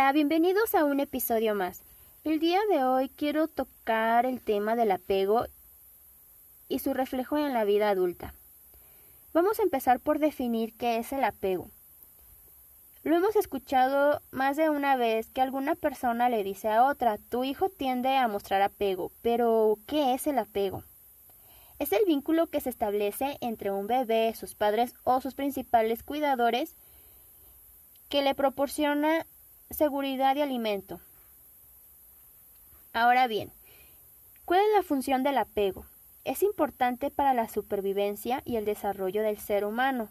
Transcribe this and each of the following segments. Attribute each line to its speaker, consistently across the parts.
Speaker 1: Hola, bienvenidos a un episodio más. El día de hoy quiero tocar el tema del apego y su reflejo en la vida adulta. Vamos a empezar por definir qué es el apego. Lo hemos escuchado más de una vez que alguna persona le dice a otra, tu hijo tiende a mostrar apego, pero ¿qué es el apego? Es el vínculo que se establece entre un bebé, sus padres o sus principales cuidadores que le proporciona seguridad y alimento. Ahora bien, ¿cuál es la función del apego? Es importante para la supervivencia y el desarrollo del ser humano.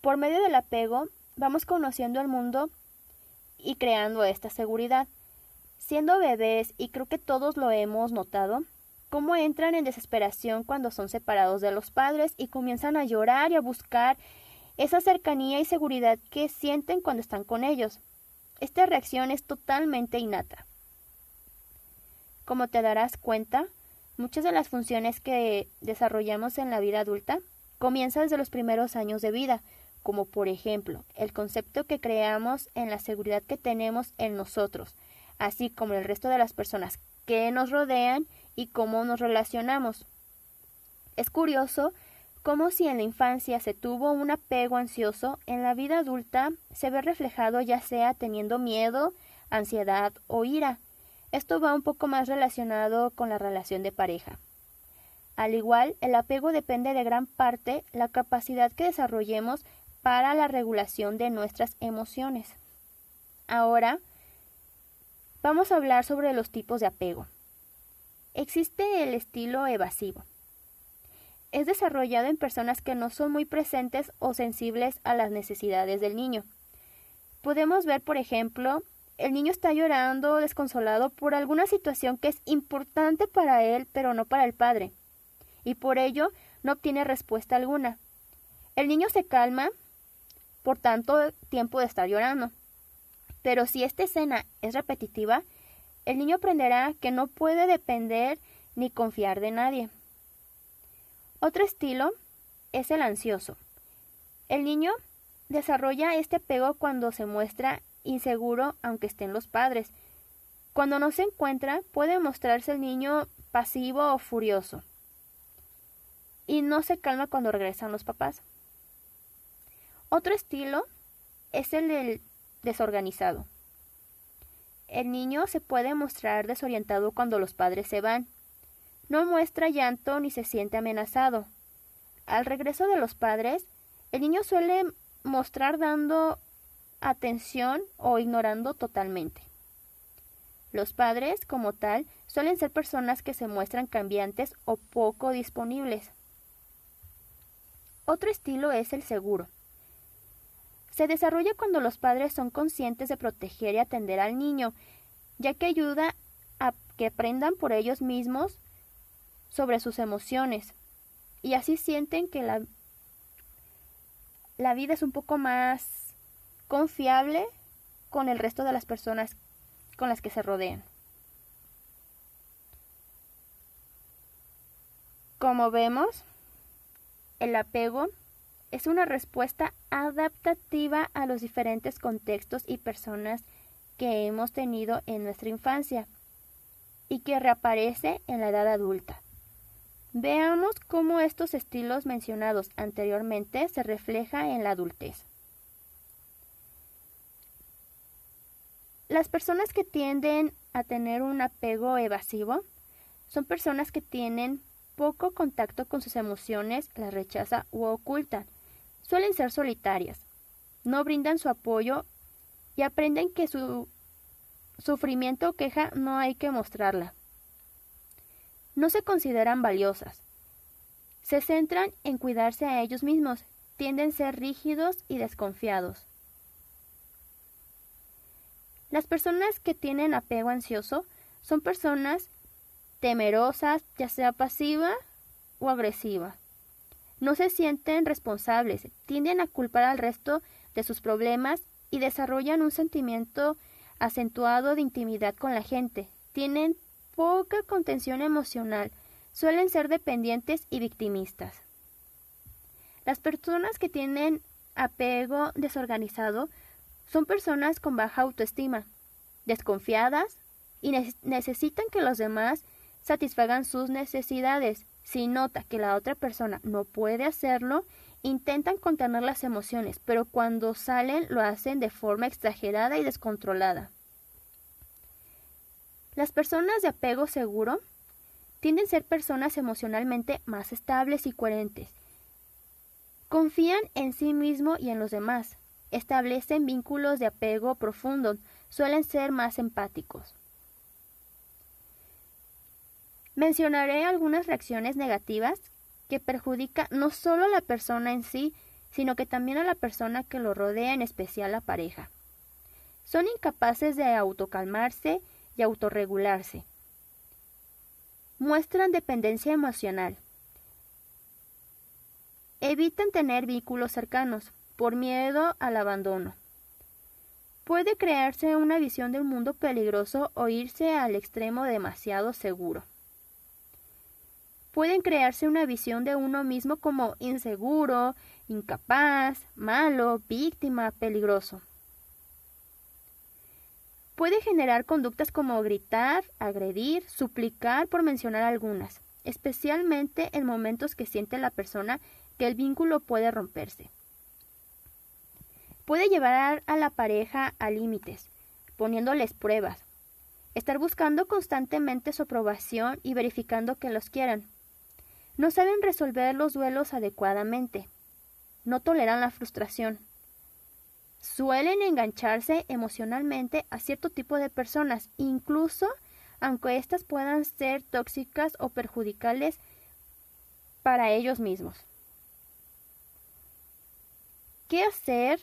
Speaker 1: Por medio del apego vamos conociendo el mundo y creando esta seguridad. Siendo bebés, y creo que todos lo hemos notado, cómo entran en desesperación cuando son separados de los padres y comienzan a llorar y a buscar esa cercanía y seguridad que sienten cuando están con ellos. Esta reacción es totalmente innata. Como te darás cuenta, muchas de las funciones que desarrollamos en la vida adulta comienzan desde los primeros años de vida, como por ejemplo el concepto que creamos en la seguridad que tenemos en nosotros, así como el resto de las personas que nos rodean y cómo nos relacionamos. Es curioso como si en la infancia se tuvo un apego ansioso, en la vida adulta se ve reflejado ya sea teniendo miedo, ansiedad o ira. Esto va un poco más relacionado con la relación de pareja. Al igual, el apego depende de gran parte la capacidad que desarrollemos para la regulación de nuestras emociones. Ahora, vamos a hablar sobre los tipos de apego. Existe el estilo evasivo es desarrollado en personas que no son muy presentes o sensibles a las necesidades del niño. Podemos ver, por ejemplo, el niño está llorando desconsolado por alguna situación que es importante para él, pero no para el padre, y por ello no obtiene respuesta alguna. El niño se calma por tanto tiempo de estar llorando. Pero si esta escena es repetitiva, el niño aprenderá que no puede depender ni confiar de nadie. Otro estilo es el ansioso. El niño desarrolla este apego cuando se muestra inseguro aunque estén los padres. Cuando no se encuentra puede mostrarse el niño pasivo o furioso. Y no se calma cuando regresan los papás. Otro estilo es el del desorganizado. El niño se puede mostrar desorientado cuando los padres se van. No muestra llanto ni se siente amenazado. Al regreso de los padres, el niño suele mostrar dando atención o ignorando totalmente. Los padres, como tal, suelen ser personas que se muestran cambiantes o poco disponibles. Otro estilo es el seguro. Se desarrolla cuando los padres son conscientes de proteger y atender al niño, ya que ayuda a que aprendan por ellos mismos sobre sus emociones y así sienten que la, la vida es un poco más confiable con el resto de las personas con las que se rodean. Como vemos, el apego es una respuesta adaptativa a los diferentes contextos y personas que hemos tenido en nuestra infancia y que reaparece en la edad adulta. Veamos cómo estos estilos mencionados anteriormente se refleja en la adultez. Las personas que tienden a tener un apego evasivo son personas que tienen poco contacto con sus emociones, las rechaza u ocultan. Suelen ser solitarias, no brindan su apoyo y aprenden que su sufrimiento o queja no hay que mostrarla no se consideran valiosas. Se centran en cuidarse a ellos mismos, tienden a ser rígidos y desconfiados. Las personas que tienen apego ansioso son personas temerosas, ya sea pasiva o agresiva. No se sienten responsables, tienden a culpar al resto de sus problemas y desarrollan un sentimiento acentuado de intimidad con la gente. Tienen poca contención emocional, suelen ser dependientes y victimistas. Las personas que tienen apego desorganizado son personas con baja autoestima, desconfiadas y necesitan que los demás satisfagan sus necesidades. Si nota que la otra persona no puede hacerlo, intentan contener las emociones, pero cuando salen lo hacen de forma exagerada y descontrolada. Las personas de apego seguro tienden a ser personas emocionalmente más estables y coherentes. Confían en sí mismo y en los demás. Establecen vínculos de apego profundo. Suelen ser más empáticos. Mencionaré algunas reacciones negativas que perjudican no solo a la persona en sí, sino que también a la persona que lo rodea, en especial la pareja. Son incapaces de autocalmarse y autorregularse. Muestran dependencia emocional. Evitan tener vínculos cercanos por miedo al abandono. Puede crearse una visión de un mundo peligroso o irse al extremo demasiado seguro. Pueden crearse una visión de uno mismo como inseguro, incapaz, malo, víctima, peligroso puede generar conductas como gritar, agredir, suplicar, por mencionar algunas, especialmente en momentos que siente la persona que el vínculo puede romperse. Puede llevar a la pareja a límites, poniéndoles pruebas, estar buscando constantemente su aprobación y verificando que los quieran. No saben resolver los duelos adecuadamente. No toleran la frustración suelen engancharse emocionalmente a cierto tipo de personas, incluso aunque éstas puedan ser tóxicas o perjudicales para ellos mismos. ¿Qué hacer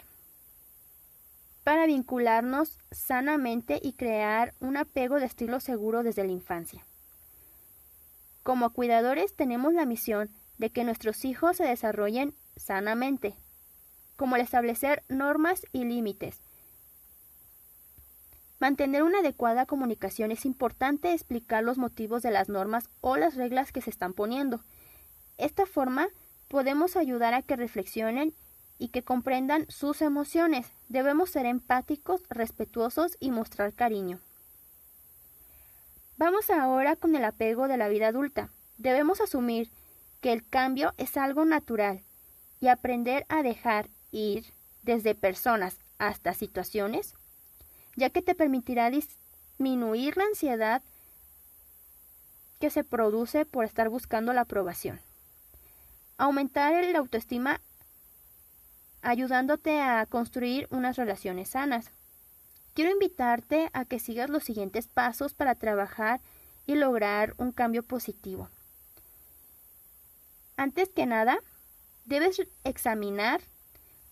Speaker 1: para vincularnos sanamente y crear un apego de estilo seguro desde la infancia? Como cuidadores tenemos la misión de que nuestros hijos se desarrollen sanamente, como el establecer normas y límites. Mantener una adecuada comunicación es importante explicar los motivos de las normas o las reglas que se están poniendo. Esta forma podemos ayudar a que reflexionen y que comprendan sus emociones. Debemos ser empáticos, respetuosos y mostrar cariño. Vamos ahora con el apego de la vida adulta. Debemos asumir que el cambio es algo natural y aprender a dejar ir desde personas hasta situaciones, ya que te permitirá disminuir la ansiedad que se produce por estar buscando la aprobación. Aumentar la autoestima ayudándote a construir unas relaciones sanas. Quiero invitarte a que sigas los siguientes pasos para trabajar y lograr un cambio positivo. Antes que nada, debes examinar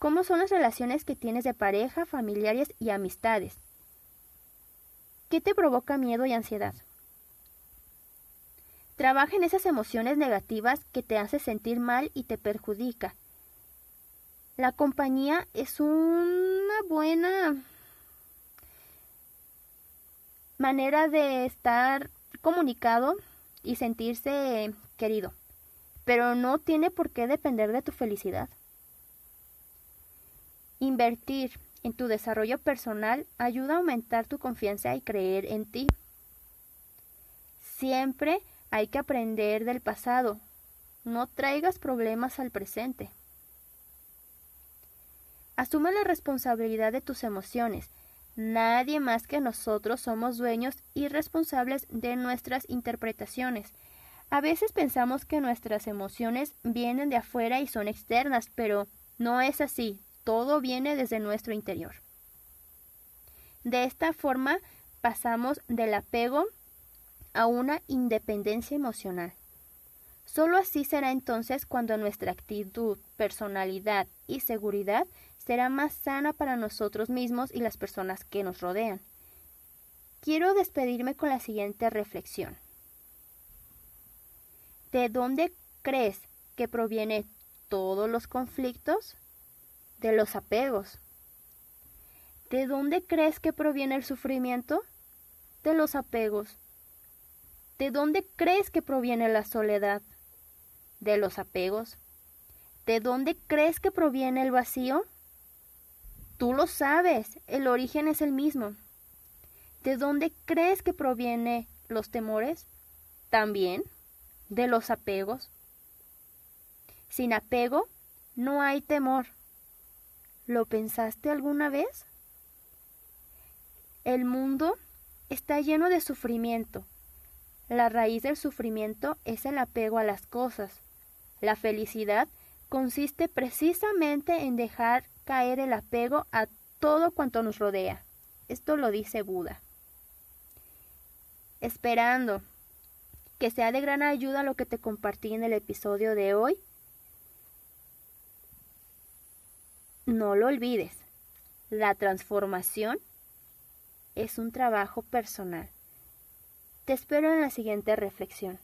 Speaker 1: ¿Cómo son las relaciones que tienes de pareja, familiares y amistades? ¿Qué te provoca miedo y ansiedad? Trabaja en esas emociones negativas que te hacen sentir mal y te perjudica. La compañía es una buena manera de estar comunicado y sentirse querido, pero no tiene por qué depender de tu felicidad. Invertir en tu desarrollo personal ayuda a aumentar tu confianza y creer en ti. Siempre hay que aprender del pasado. No traigas problemas al presente. Asume la responsabilidad de tus emociones. Nadie más que nosotros somos dueños y responsables de nuestras interpretaciones. A veces pensamos que nuestras emociones vienen de afuera y son externas, pero no es así todo viene desde nuestro interior. De esta forma pasamos del apego a una independencia emocional. Solo así será entonces cuando nuestra actitud, personalidad y seguridad será más sana para nosotros mismos y las personas que nos rodean. Quiero despedirme con la siguiente reflexión. ¿De dónde crees que proviene todos los conflictos? De los apegos. ¿De dónde crees que proviene el sufrimiento? De los apegos. ¿De dónde crees que proviene la soledad? De los apegos. ¿De dónde crees que proviene el vacío? Tú lo sabes, el origen es el mismo. ¿De dónde crees que proviene los temores? También de los apegos. Sin apego no hay temor. ¿Lo pensaste alguna vez? El mundo está lleno de sufrimiento. La raíz del sufrimiento es el apego a las cosas. La felicidad consiste precisamente en dejar caer el apego a todo cuanto nos rodea. Esto lo dice Buda. Esperando que sea de gran ayuda lo que te compartí en el episodio de hoy. No lo olvides, la transformación es un trabajo personal. Te espero en la siguiente reflexión.